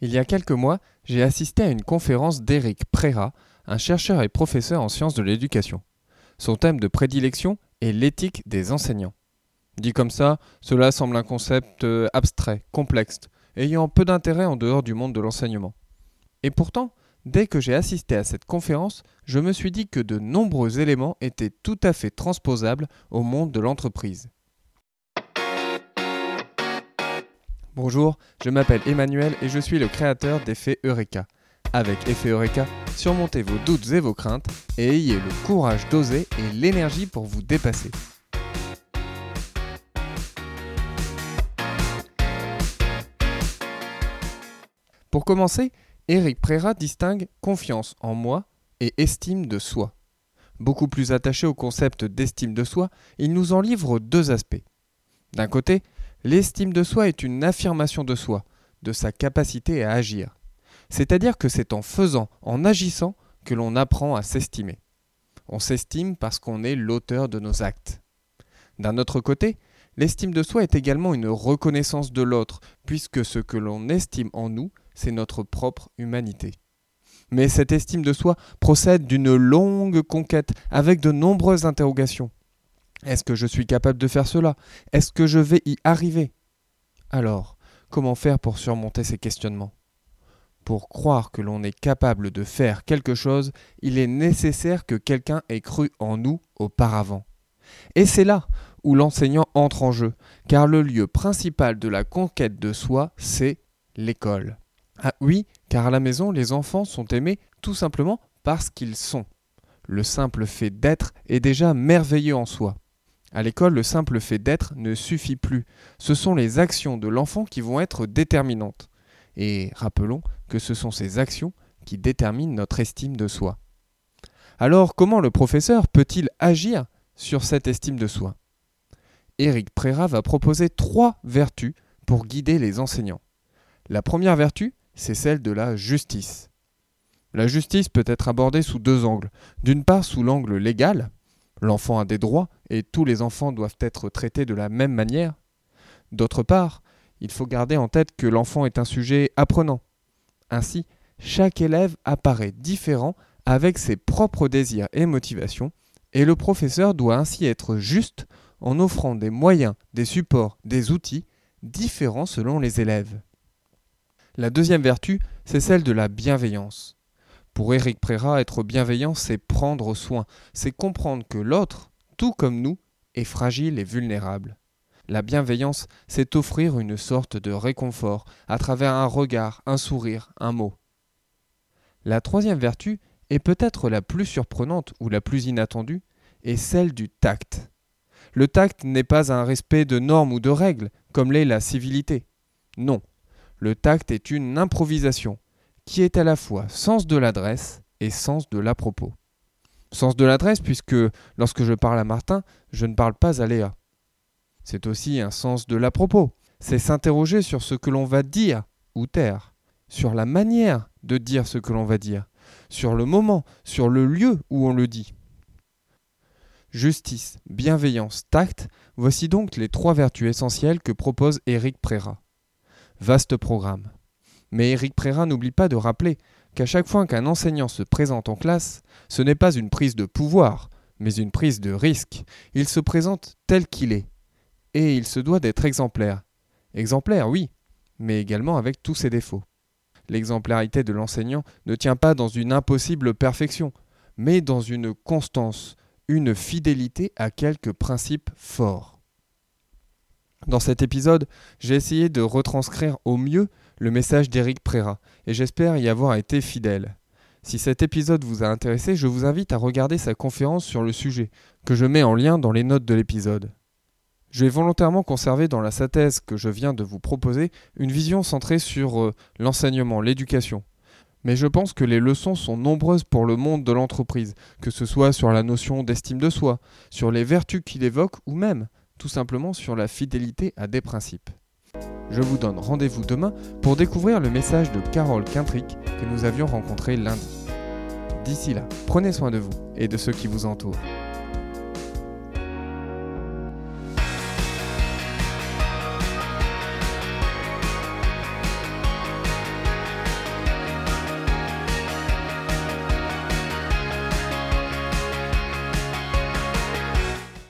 Il y a quelques mois, j'ai assisté à une conférence d'Éric Préra, un chercheur et professeur en sciences de l'éducation. Son thème de prédilection est l'éthique des enseignants. Dit comme ça, cela semble un concept euh, abstrait, complexe, ayant peu d'intérêt en dehors du monde de l'enseignement. Et pourtant, dès que j'ai assisté à cette conférence, je me suis dit que de nombreux éléments étaient tout à fait transposables au monde de l'entreprise. Bonjour, je m'appelle Emmanuel et je suis le créateur d'Effet Eureka. Avec Effet Eureka, surmontez vos doutes et vos craintes et ayez le courage d'oser et l'énergie pour vous dépasser. Pour commencer, Eric Préra distingue confiance en moi et estime de soi. Beaucoup plus attaché au concept d'estime de soi, il nous en livre deux aspects. D'un côté, L'estime de soi est une affirmation de soi, de sa capacité à agir. C'est-à-dire que c'est en faisant, en agissant, que l'on apprend à s'estimer. On s'estime parce qu'on est l'auteur de nos actes. D'un autre côté, l'estime de soi est également une reconnaissance de l'autre, puisque ce que l'on estime en nous, c'est notre propre humanité. Mais cette estime de soi procède d'une longue conquête avec de nombreuses interrogations. Est-ce que je suis capable de faire cela? Est-ce que je vais y arriver? Alors, comment faire pour surmonter ces questionnements? Pour croire que l'on est capable de faire quelque chose, il est nécessaire que quelqu'un ait cru en nous auparavant. Et c'est là où l'enseignant entre en jeu, car le lieu principal de la conquête de soi, c'est l'école. Ah oui, car à la maison, les enfants sont aimés tout simplement parce qu'ils sont. Le simple fait d'être est déjà merveilleux en soi. À l'école, le simple fait d'être ne suffit plus. Ce sont les actions de l'enfant qui vont être déterminantes. Et rappelons que ce sont ces actions qui déterminent notre estime de soi. Alors comment le professeur peut-il agir sur cette estime de soi? Éric Préra va proposer trois vertus pour guider les enseignants. La première vertu, c'est celle de la justice. La justice peut être abordée sous deux angles. D'une part sous l'angle légal, L'enfant a des droits et tous les enfants doivent être traités de la même manière. D'autre part, il faut garder en tête que l'enfant est un sujet apprenant. Ainsi, chaque élève apparaît différent avec ses propres désirs et motivations, et le professeur doit ainsi être juste en offrant des moyens, des supports, des outils différents selon les élèves. La deuxième vertu, c'est celle de la bienveillance. Pour Éric Préra, être bienveillant, c'est prendre soin, c'est comprendre que l'autre, tout comme nous, est fragile et vulnérable. La bienveillance, c'est offrir une sorte de réconfort à travers un regard, un sourire, un mot. La troisième vertu, est peut-être la plus surprenante ou la plus inattendue, est celle du tact. Le tact n'est pas un respect de normes ou de règles, comme l'est la civilité. Non, le tact est une improvisation, qui est à la fois sens de l'adresse et sens de l'à-propos. Sens de l'adresse puisque lorsque je parle à Martin, je ne parle pas à Léa. C'est aussi un sens de l'à-propos. C'est s'interroger sur ce que l'on va dire ou taire, sur la manière de dire ce que l'on va dire, sur le moment, sur le lieu où on le dit. Justice, bienveillance, tact, voici donc les trois vertus essentielles que propose Éric Préra. Vaste programme. Mais Éric Préra n'oublie pas de rappeler qu'à chaque fois qu'un enseignant se présente en classe, ce n'est pas une prise de pouvoir, mais une prise de risque. Il se présente tel qu'il est. Et il se doit d'être exemplaire. Exemplaire, oui, mais également avec tous ses défauts. L'exemplarité de l'enseignant ne tient pas dans une impossible perfection, mais dans une constance, une fidélité à quelques principes forts. Dans cet épisode, j'ai essayé de retranscrire au mieux le message d'Éric Préra, et j'espère y avoir été fidèle. Si cet épisode vous a intéressé, je vous invite à regarder sa conférence sur le sujet, que je mets en lien dans les notes de l'épisode. Je vais volontairement conserver dans la synthèse que je viens de vous proposer une vision centrée sur euh, l'enseignement, l'éducation. Mais je pense que les leçons sont nombreuses pour le monde de l'entreprise, que ce soit sur la notion d'estime de soi, sur les vertus qu'il évoque ou même, tout simplement, sur la fidélité à des principes. Je vous donne rendez-vous demain pour découvrir le message de Carole Quintric que nous avions rencontré lundi. D'ici là, prenez soin de vous et de ceux qui vous entourent.